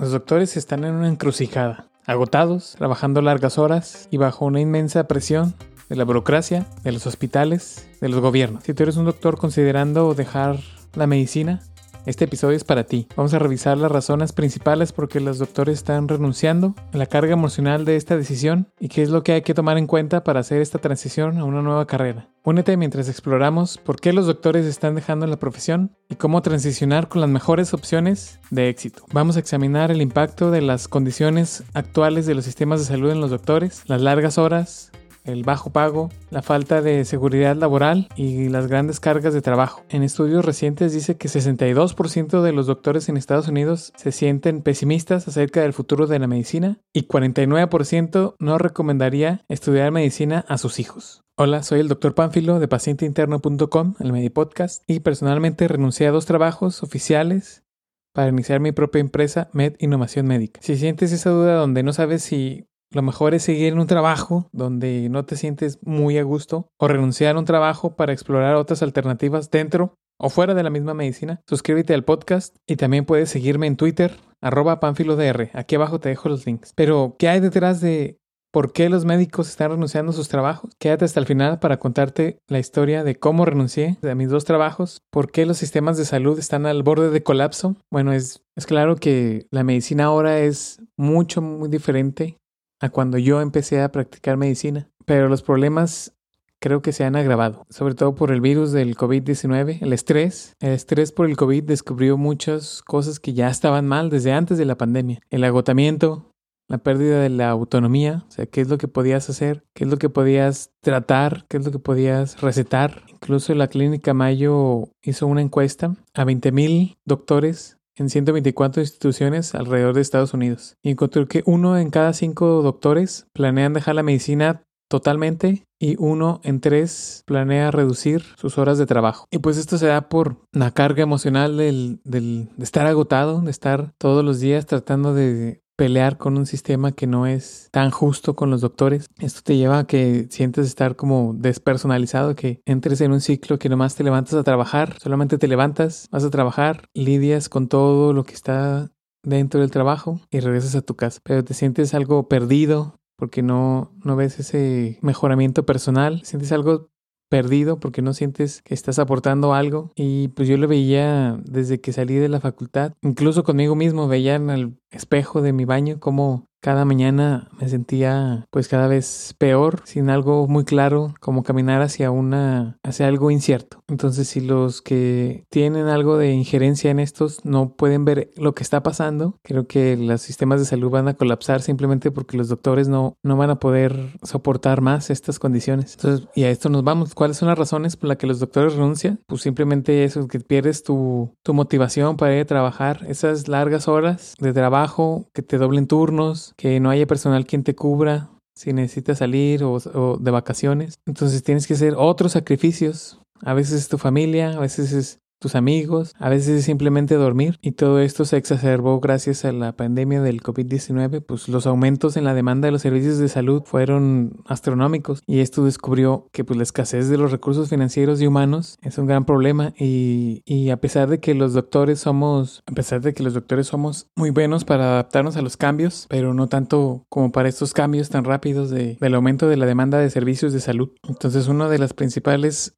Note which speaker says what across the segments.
Speaker 1: Los doctores están en una encrucijada, agotados, trabajando largas horas y bajo una inmensa presión de la burocracia, de los hospitales, de los gobiernos. Si tú eres un doctor considerando dejar la medicina, este episodio es para ti. Vamos a revisar las razones principales por qué los doctores están renunciando, la carga emocional de esta decisión y qué es lo que hay que tomar en cuenta para hacer esta transición a una nueva carrera. Únete mientras exploramos por qué los doctores están dejando la profesión y cómo transicionar con las mejores opciones de éxito. Vamos a examinar el impacto de las condiciones actuales de los sistemas de salud en los doctores, las largas horas, el bajo pago, la falta de seguridad laboral y las grandes cargas de trabajo. En estudios recientes dice que 62% de los doctores en Estados Unidos se sienten pesimistas acerca del futuro de la medicina y 49% no recomendaría estudiar medicina a sus hijos. Hola, soy el doctor Pánfilo de pacienteinterno.com, el Medipodcast, y personalmente renuncié a dos trabajos oficiales para iniciar mi propia empresa Med Innovación Médica. Si sientes esa duda donde no sabes si lo mejor es seguir en un trabajo donde no te sientes muy a gusto o renunciar a un trabajo para explorar otras alternativas dentro o fuera de la misma medicina. Suscríbete al podcast y también puedes seguirme en Twitter, arroba panfilodr. Aquí abajo te dejo los links. Pero, ¿qué hay detrás de por qué los médicos están renunciando a sus trabajos? Quédate hasta el final para contarte la historia de cómo renuncié a mis dos trabajos, por qué los sistemas de salud están al borde de colapso. Bueno, es, es claro que la medicina ahora es mucho, muy diferente a cuando yo empecé a practicar medicina, pero los problemas creo que se han agravado, sobre todo por el virus del COVID-19, el estrés. El estrés por el COVID descubrió muchas cosas que ya estaban mal desde antes de la pandemia. El agotamiento, la pérdida de la autonomía, o sea, qué es lo que podías hacer, qué es lo que podías tratar, qué es lo que podías recetar. Incluso la clínica Mayo hizo una encuesta a 20.000 doctores en 124 instituciones alrededor de Estados Unidos. Y encontró que uno en cada cinco doctores planean dejar la medicina totalmente y uno en tres planea reducir sus horas de trabajo. Y pues esto se da por la carga emocional del, de estar agotado, de estar todos los días tratando de pelear con un sistema que no es tan justo con los doctores. Esto te lleva a que sientes estar como despersonalizado, que entres en un ciclo que nomás te levantas a trabajar, solamente te levantas, vas a trabajar, lidias con todo lo que está dentro del trabajo y regresas a tu casa. Pero te sientes algo perdido porque no, no ves ese mejoramiento personal, sientes algo perdido porque no sientes que estás aportando algo. Y pues yo lo veía desde que salí de la facultad, incluso conmigo mismo, veía en el espejo de mi baño como cada mañana me sentía pues cada vez peor, sin algo muy claro, como caminar hacia una hacia algo incierto. Entonces, si los que tienen algo de injerencia en estos no pueden ver lo que está pasando, creo que los sistemas de salud van a colapsar simplemente porque los doctores no no van a poder soportar más estas condiciones. Entonces, y a esto nos vamos. ¿Cuáles son las razones por las que los doctores renuncian? Pues simplemente eso, que pierdes tu, tu motivación para ir a trabajar, esas largas horas de trabajo, que te doblen turnos, que no haya personal quien te cubra si necesitas salir o, o, de vacaciones. Entonces tienes que hacer otros sacrificios. A veces es tu familia, a veces es tus amigos, a veces es simplemente dormir y todo esto se exacerbó gracias a la pandemia del COVID-19, pues los aumentos en la demanda de los servicios de salud fueron astronómicos y esto descubrió que pues la escasez de los recursos financieros y humanos es un gran problema y, y a pesar de que los doctores somos, a pesar de que los doctores somos muy buenos para adaptarnos a los cambios, pero no tanto como para estos cambios tan rápidos de, del aumento de la demanda de servicios de salud. Entonces una de las principales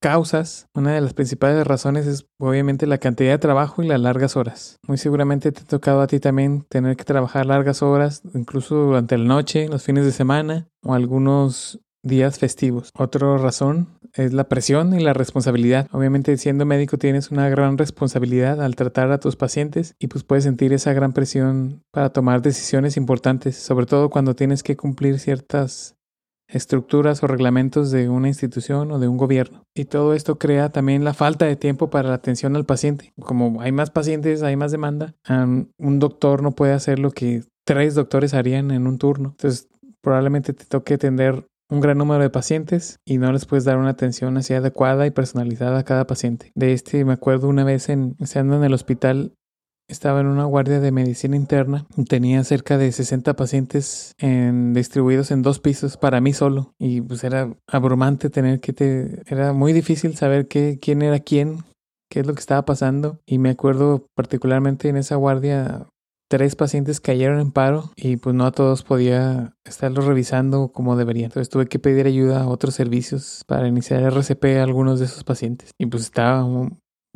Speaker 1: causas, una de las principales razones es obviamente la cantidad de trabajo y las largas horas. Muy seguramente te ha tocado a ti también tener que trabajar largas horas, incluso durante la noche, los fines de semana o algunos días festivos. Otra razón es la presión y la responsabilidad. Obviamente siendo médico tienes una gran responsabilidad al tratar a tus pacientes y pues puedes sentir esa gran presión para tomar decisiones importantes, sobre todo cuando tienes que cumplir ciertas estructuras o reglamentos de una institución o de un gobierno. Y todo esto crea también la falta de tiempo para la atención al paciente. Como hay más pacientes, hay más demanda, un doctor no puede hacer lo que tres doctores harían en un turno. Entonces, probablemente te toque atender un gran número de pacientes y no les puedes dar una atención así adecuada y personalizada a cada paciente. De este me acuerdo una vez en estando en el hospital estaba en una guardia de medicina interna. Tenía cerca de 60 pacientes en, distribuidos en dos pisos para mí solo. Y pues era abrumante tener que te... Era muy difícil saber qué, quién era quién, qué es lo que estaba pasando. Y me acuerdo particularmente en esa guardia tres pacientes cayeron en paro y pues no a todos podía estarlos revisando como debería. Entonces tuve que pedir ayuda a otros servicios para iniciar RCP a algunos de esos pacientes. Y pues estaba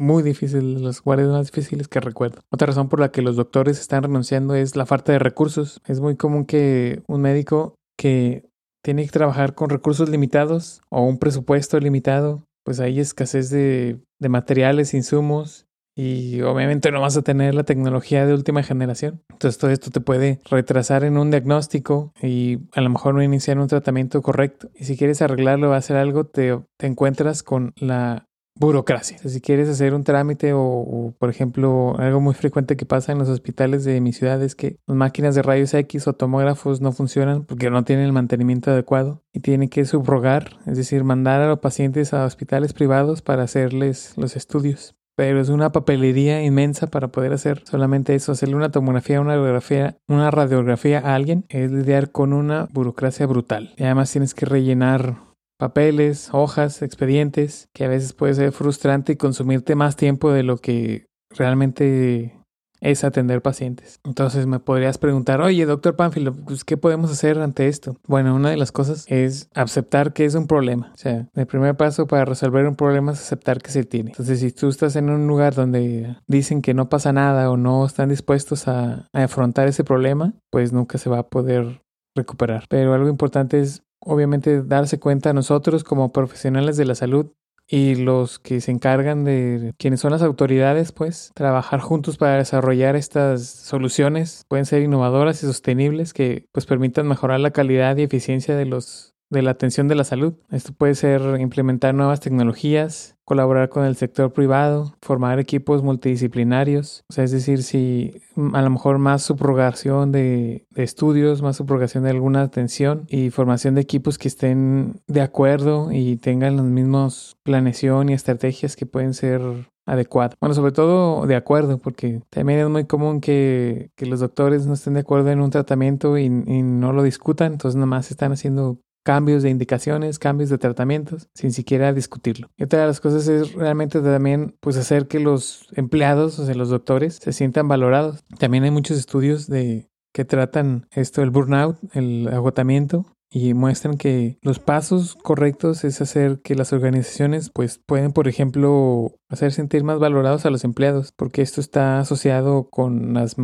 Speaker 1: muy difícil, los más difíciles que recuerdo. Otra razón por la que los doctores están renunciando es la falta de recursos. Es muy común que un médico que tiene que trabajar con recursos limitados o un presupuesto limitado, pues hay escasez de, de materiales, insumos y obviamente no vas a tener la tecnología de última generación. Entonces todo esto te puede retrasar en un diagnóstico y a lo mejor no iniciar un tratamiento correcto. Y si quieres arreglarlo o hacer algo, te, te encuentras con la burocracia. si quieres hacer un trámite o, por ejemplo, algo muy frecuente que pasa en los hospitales de mi ciudad es que las máquinas de rayos X o tomógrafos no funcionan porque no tienen el mantenimiento adecuado y tienen que subrogar, es decir, mandar a los pacientes a hospitales privados para hacerles los estudios. Pero es una papelería inmensa para poder hacer solamente eso, hacerle una tomografía, una radiografía, una radiografía a alguien, es lidiar con una burocracia brutal. Y además tienes que rellenar papeles, hojas, expedientes, que a veces puede ser frustrante y consumirte más tiempo de lo que realmente es atender pacientes. Entonces me podrías preguntar, oye, doctor Pánfilo, pues, ¿qué podemos hacer ante esto? Bueno, una de las cosas es aceptar que es un problema. O sea, el primer paso para resolver un problema es aceptar que se tiene. Entonces, si tú estás en un lugar donde dicen que no pasa nada o no están dispuestos a, a afrontar ese problema, pues nunca se va a poder recuperar. Pero algo importante es obviamente darse cuenta nosotros como profesionales de la salud y los que se encargan de quienes son las autoridades, pues trabajar juntos para desarrollar estas soluciones pueden ser innovadoras y sostenibles que pues permitan mejorar la calidad y eficiencia de los de la atención de la salud. Esto puede ser implementar nuevas tecnologías, colaborar con el sector privado, formar equipos multidisciplinarios, o sea, es decir, si a lo mejor más subrogación de, estudios, más subrogación de alguna atención y formación de equipos que estén de acuerdo y tengan los mismos planeación y estrategias que pueden ser adecuadas. Bueno, sobre todo de acuerdo, porque también es muy común que, que los doctores no estén de acuerdo en un tratamiento y, y no lo discutan, entonces nomás están haciendo cambios de indicaciones, cambios de tratamientos, sin siquiera discutirlo. Y otra de las cosas es realmente también pues hacer que los empleados, o sea, los doctores, se sientan valorados. También hay muchos estudios de que tratan esto, el burnout, el agotamiento, y muestran que los pasos correctos es hacer que las organizaciones pues pueden por ejemplo hacer sentir más valorados a los empleados porque esto está asociado con las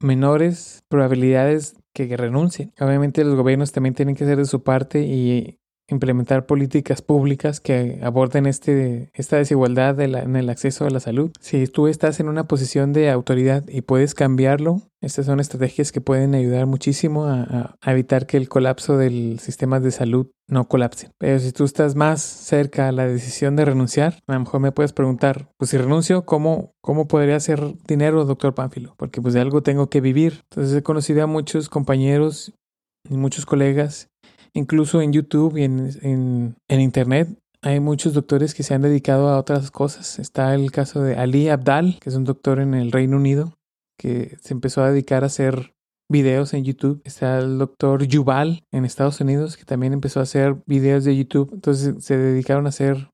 Speaker 1: menores probabilidades que renuncien. Obviamente los gobiernos también tienen que hacer de su parte y implementar políticas públicas que aborden este, esta desigualdad en el acceso a la salud. Si tú estás en una posición de autoridad y puedes cambiarlo, estas son estrategias que pueden ayudar muchísimo a, evitar que el colapso del sistema de salud no colapse. Pero si tú estás más cerca a la decisión de renunciar, a lo mejor me puedes preguntar, pues si renuncio, ¿cómo, cómo podría hacer dinero, doctor Pánfilo? Porque pues de algo tengo que vivir. Entonces he conocido a muchos compañeros y muchos colegas Incluso en YouTube y en, Internet hay muchos doctores que se han dedicado a otras cosas. Está el caso de Ali Abdal, que es un doctor en el Reino Unido, que se empezó a dedicar a hacer videos en YouTube. Está el doctor Yuval en Estados Unidos, que también empezó a hacer videos de YouTube. Entonces se dedicaron a ser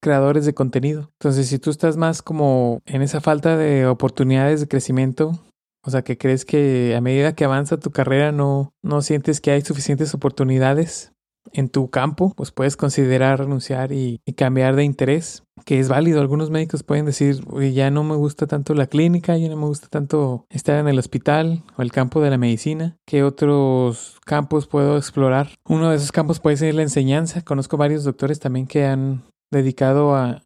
Speaker 1: creadores de contenido. Entonces, si tú estás más como en esa falta de oportunidades de crecimiento, o sea, que crees que a medida que avanza tu carrera no, no sientes que hay suficientes oportunidades en tu campo, pues puedes considerar renunciar y, cambiar de interés, que es válido. Algunos médicos pueden decir, ya no me gusta tanto la clínica, ya no me gusta tanto estar en el hospital o el campo de la medicina. ¿Qué otros campos puedo explorar? Uno de esos campos puede ser la enseñanza. Conozco varios doctores también que han dedicado a,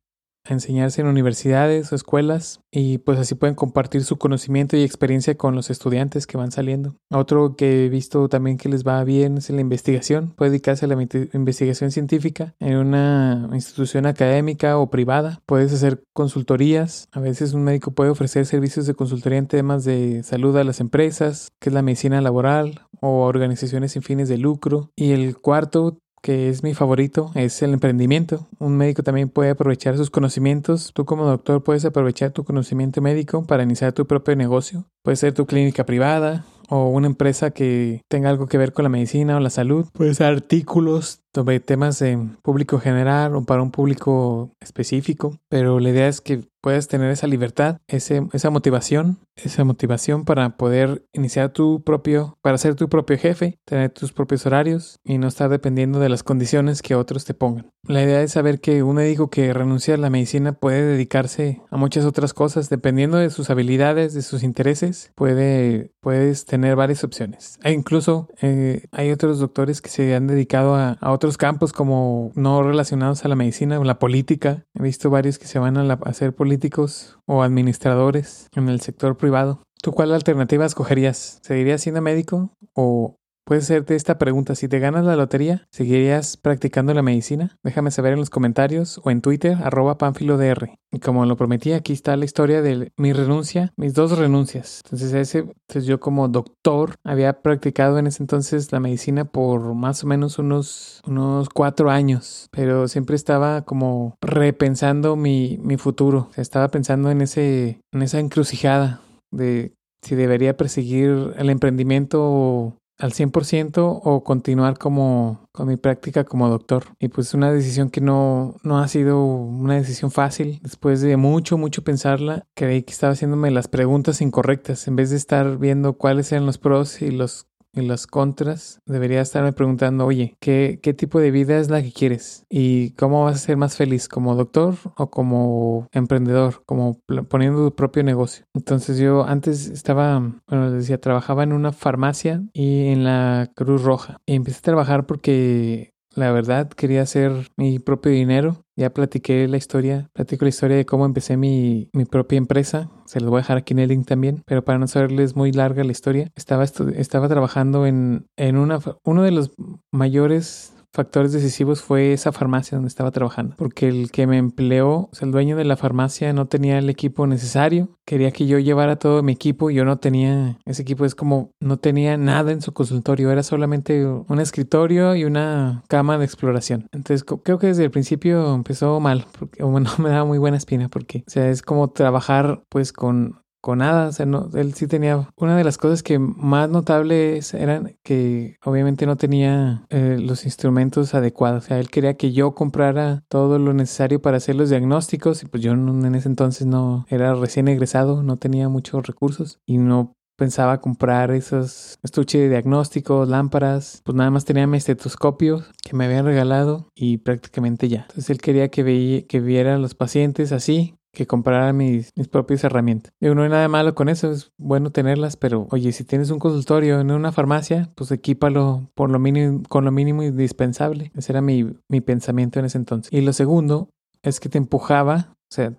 Speaker 1: enseñarse en universidades o escuelas y pues así pueden compartir su conocimiento y experiencia con los estudiantes que van saliendo. Otro que he visto también que les va bien es la investigación. Puede dedicarse a la investigación científica en una institución académica o privada. Puedes hacer consultorías. A veces un médico puede ofrecer servicios de consultoría en temas de salud a las empresas, que es la medicina laboral o organizaciones sin fines de lucro. Y el cuarto que es mi favorito, es el emprendimiento. Un médico también puede aprovechar sus conocimientos. Tú como doctor puedes aprovechar tu conocimiento médico para iniciar tu propio negocio. Puede ser tu clínica privada o una empresa que tenga algo que ver con la medicina o la salud. Puede ser artículos sobre temas de público general o para un público específico, pero la idea es que puedes tener esa libertad, ese, esa motivación, esa motivación para poder iniciar tu propio, para ser tu propio jefe, tener tus propios horarios y no estar dependiendo de las condiciones que otros te pongan. La idea es saber que un médico que renuncia a la medicina puede dedicarse a muchas otras cosas, dependiendo de sus habilidades, de sus intereses, puede, puedes tener varias opciones. E incluso eh, hay otros doctores que se han dedicado a, otros campos como no relacionados a la medicina o la política. He visto varios que se van a, hacer política políticos o administradores en el sector privado. ¿Tú cuál alternativa escogerías? ¿Seguirías siendo médico o Puedes hacerte esta pregunta. Si te ganas la lotería, ¿seguirías practicando la medicina? Déjame saber en los comentarios o en Twitter, arroba panfilodr. Y como lo prometí, aquí está la historia de mi renuncia, mis dos renuncias. Entonces, ese, entonces yo como doctor había practicado en ese entonces la medicina por más o menos unos, unos cuatro años, pero siempre estaba como repensando mi, mi futuro. estaba pensando en, ese, en esa encrucijada de si debería perseguir el emprendimiento al 100% o continuar como con mi práctica como doctor. Y pues una decisión que no, no ha sido una decisión fácil. Después de mucho, mucho pensarla, creí que estaba haciéndome las preguntas incorrectas. En vez de estar viendo cuáles eran los pros y los y las contras, debería estarme preguntando, oye, ¿qué, ¿qué tipo de vida es la que quieres? ¿Y cómo vas a ser más feliz? ¿Como doctor o como emprendedor? Como poniendo tu propio negocio. Entonces yo antes estaba, bueno, les decía, trabajaba en una farmacia y en la Cruz Roja. Y empecé a trabajar porque la verdad, quería hacer mi propio dinero. Ya platiqué la historia, platico la historia de cómo empecé mi, mi propia empresa. Se los voy a dejar aquí en el link también, pero para no saberles muy larga la historia, estaba, estaba trabajando en, en una, uno de los mayores factores decisivos fue esa farmacia donde estaba trabajando, porque el que me empleó, o sea, el dueño de la farmacia no tenía el equipo necesario, quería que yo llevara todo mi equipo, yo no tenía, ese equipo es como, no tenía nada en su consultorio, era solamente un escritorio y una cama de exploración. Entonces creo que desde el principio empezó mal, porque bueno, me daba muy buena espina, porque, o sea, es como trabajar pues con con nada. O sea, no, él sí tenía. Una de las cosas que más notables eran que obviamente no tenía eh, los instrumentos adecuados. O sea, él quería que yo comprara todo lo necesario para hacer los diagnósticos. Y pues yo en ese entonces no era recién egresado, no tenía muchos recursos y no pensaba comprar esos estuches de diagnósticos, lámparas, pues nada más tenía mi estetoscopio que me habían regalado y prácticamente ya. Entonces él quería que, que viera a los pacientes así, que comprar mis, mis propias herramientas. Digo, no hay nada malo con eso, es bueno tenerlas, pero oye, si tienes un consultorio en una farmacia, pues equípalo por lo mínimo, con lo mínimo indispensable. Ese era mi, mi pensamiento en ese entonces. Y lo segundo es que te empujaba, o sea,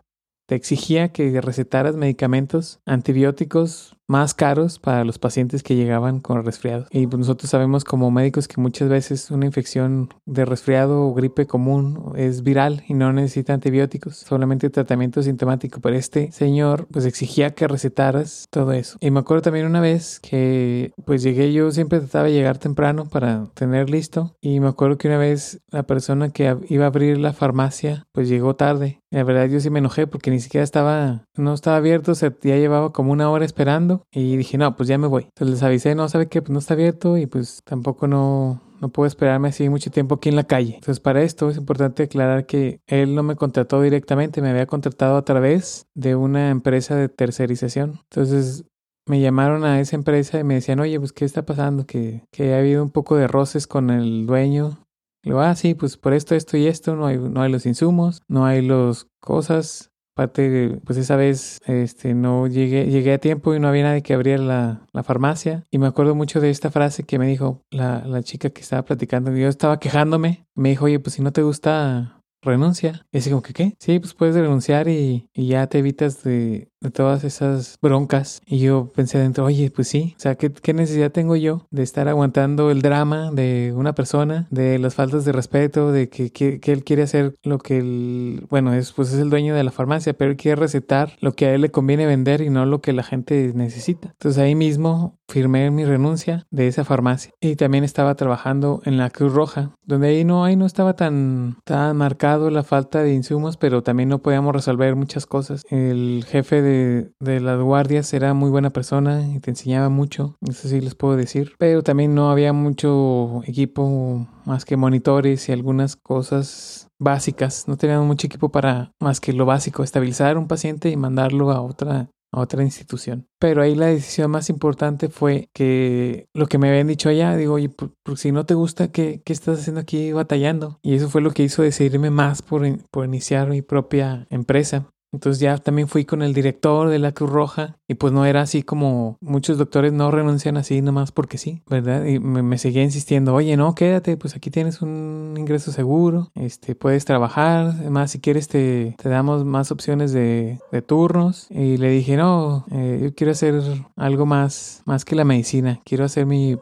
Speaker 1: te exigía que recetaras medicamentos antibióticos más caros para los pacientes que llegaban con resfriado. Y pues, nosotros sabemos como médicos que muchas veces una infección de resfriado o gripe común es viral y no necesita antibióticos, solamente tratamiento sintomático. Pero este señor pues exigía que recetaras todo eso. Y me acuerdo también una vez que pues llegué, yo siempre trataba de llegar temprano para tener listo. Y me acuerdo que una vez la persona que iba a abrir la farmacia pues llegó tarde. La verdad yo sí me enojé porque ni siquiera estaba, no estaba abierto, o sea, ya llevaba como una hora esperando y dije, no, pues ya me voy. Entonces les avisé, no, sabe que pues no está abierto y pues tampoco no, no puedo esperarme así mucho tiempo aquí en la calle. Entonces, para esto es importante aclarar que él no me contrató directamente, me había contratado a través de una empresa de tercerización. Entonces, me llamaron a esa empresa y me decían, oye, pues, ¿qué está pasando? Que, que ha habido un poco de roces con el dueño. Y digo, ah, sí, pues por esto, esto y esto, no hay, no hay los insumos, no hay las cosas, Aparte, pues esa vez este, no llegué, llegué a tiempo y no había nadie que abriera la, la farmacia. Y me acuerdo mucho de esta frase que me dijo la, la chica que estaba platicando. Yo estaba quejándome. Me dijo, oye, pues si no te gusta renuncia. Y así como que, ¿qué? Sí, pues puedes renunciar y, ya te evitas de, todas esas broncas. Y yo pensé adentro, oye, pues sí, o sea, ¿qué, ¿qué, necesidad tengo yo de estar aguantando el drama de una persona, de las faltas de respeto, de que, que, que él quiere hacer lo que él, bueno, es, pues es el dueño de la farmacia, pero él quiere recetar lo que a él le conviene vender y no lo que la gente necesita. Entonces ahí mismo firmé mi renuncia de esa farmacia y también estaba trabajando en la Cruz Roja, donde ahí no, ahí no estaba tan, tan marcado la falta de insumos, pero también no podíamos resolver muchas cosas. El jefe de, de las guardias era muy buena persona y te enseñaba mucho, eso sí les puedo decir, pero también no había mucho equipo más que monitores y algunas cosas básicas. No teníamos mucho equipo para más que lo básico, estabilizar un paciente y mandarlo a otra a otra institución. Pero ahí la decisión más importante fue que lo que me habían dicho allá, digo, oye, si no te gusta, ¿qué, ¿qué, estás haciendo aquí batallando? Y eso fue lo que hizo decidirme más por, por iniciar mi propia empresa. Entonces ya también fui con el director de la Cruz Roja y pues no era así como muchos doctores no renuncian así nomás porque sí, ¿verdad? Y me, seguía insistiendo, oye, no, quédate, pues aquí tienes un ingreso seguro, este, puedes trabajar, además si quieres te, te damos más opciones de, de turnos. Y le dije, no, eh, yo quiero hacer algo más, más que la medicina, quiero hacer mi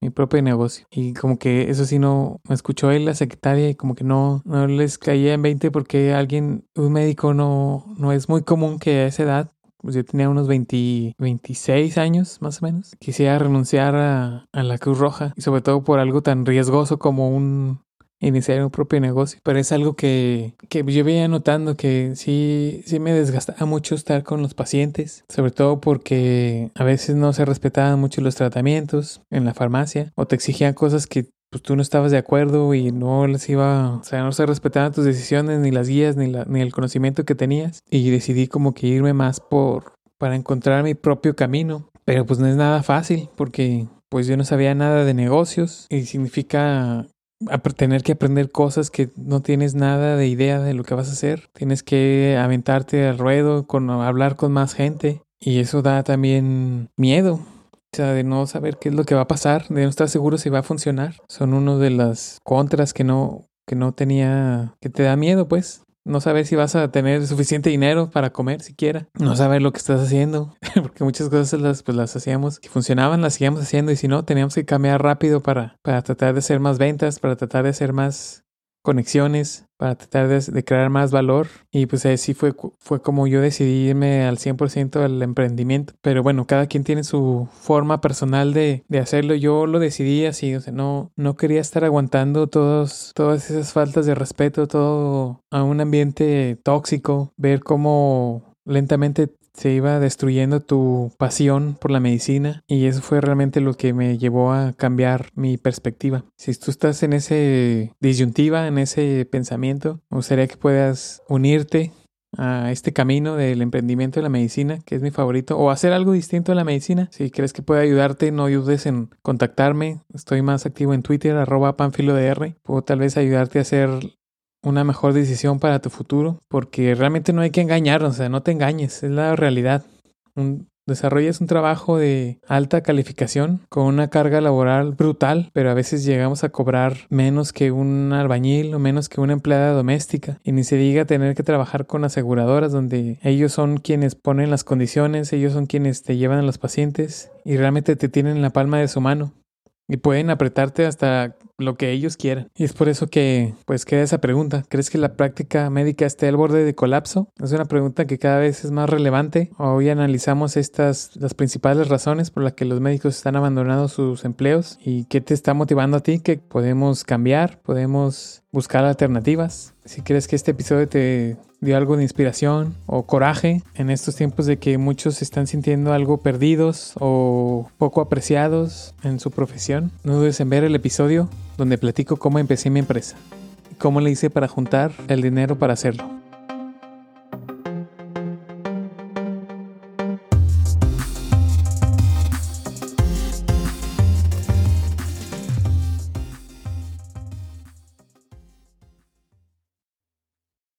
Speaker 1: mi propio negocio. Y como que eso sí no me escuchó él, la secretaria, y como que no, no les caía en 20 porque alguien, un médico no, no es muy común que a esa edad, pues yo tenía unos 20, 26 años más o menos, quisiera renunciar a, a la Cruz Roja y sobre todo por algo tan riesgoso como un iniciar un propio negocio. Pero es algo que, que yo veía notando que sí, sí me desgastaba mucho estar con los pacientes, sobre todo porque a veces no se respetaban mucho los tratamientos en la farmacia o te exigían cosas que pues tú no estabas de acuerdo y no les iba, o sea, no se respetaban tus decisiones, ni las guías, ni, la, ni el conocimiento que tenías. Y decidí como que irme más por, para encontrar mi propio camino. Pero pues no es nada fácil porque pues yo no sabía nada de negocios y significa tener que aprender cosas que no tienes nada de idea de lo que vas a hacer. Tienes que aventarte al ruedo, con, hablar con más gente. Y eso da también miedo. O sea, de no saber qué es lo que va a pasar, de no estar seguro si va a funcionar. Son uno de las contras que no, que no tenía, que te da miedo, pues no saber si vas a tener suficiente dinero para comer siquiera, no saber lo que estás haciendo, porque muchas cosas las, pues, las hacíamos, si funcionaban las seguíamos haciendo y si no, teníamos que cambiar rápido para, para tratar de hacer más ventas, para tratar de hacer más conexiones para tratar de, crear más valor. Y pues así fue, fue como yo decidí irme al 100% al emprendimiento. Pero bueno cada quien tiene su forma personal de, de, hacerlo. Yo lo decidí así o sea no no quería estar aguantando todos todas esas faltas de respeto todo a un ambiente tóxico ver cómo lentamente se iba destruyendo tu pasión por la medicina y eso fue realmente lo que me llevó a cambiar mi perspectiva. Si tú estás en ese disyuntiva, en ese pensamiento, me gustaría que puedas unirte a este camino del emprendimiento de la medicina, que es mi favorito, o hacer algo distinto en la medicina. Si crees que puede ayudarte, no dudes en contactarme. Estoy más activo en Twitter, arroba panfilodr. Puedo tal vez ayudarte a hacer una mejor decisión para tu futuro, porque realmente no hay que engañarnos, o sea, no te engañes, es la realidad. Un, desarrollas un trabajo de alta calificación con una carga laboral brutal, pero a veces llegamos a cobrar menos que un albañil o menos que una empleada doméstica. Y ni se diga tener que trabajar con aseguradoras donde ellos son quienes ponen las condiciones, ellos son quienes te llevan a los pacientes y realmente te tienen en la palma de su mano. Y pueden apretarte hasta lo que ellos quieran. Y es por eso que pues queda esa pregunta. ¿Crees que la práctica médica esté al borde de colapso? Es una pregunta que cada vez es más relevante. Hoy analizamos estas las principales razones por las que los médicos están abandonando sus empleos y qué te está motivando a ti que podemos cambiar, podemos buscar alternativas. Si crees que este episodio te dio algo de inspiración o coraje en estos tiempos de que muchos están sintiendo algo perdidos o poco apreciados en su profesión, no dudes en ver el episodio donde platico cómo empecé mi empresa y cómo le hice para juntar el dinero para hacerlo.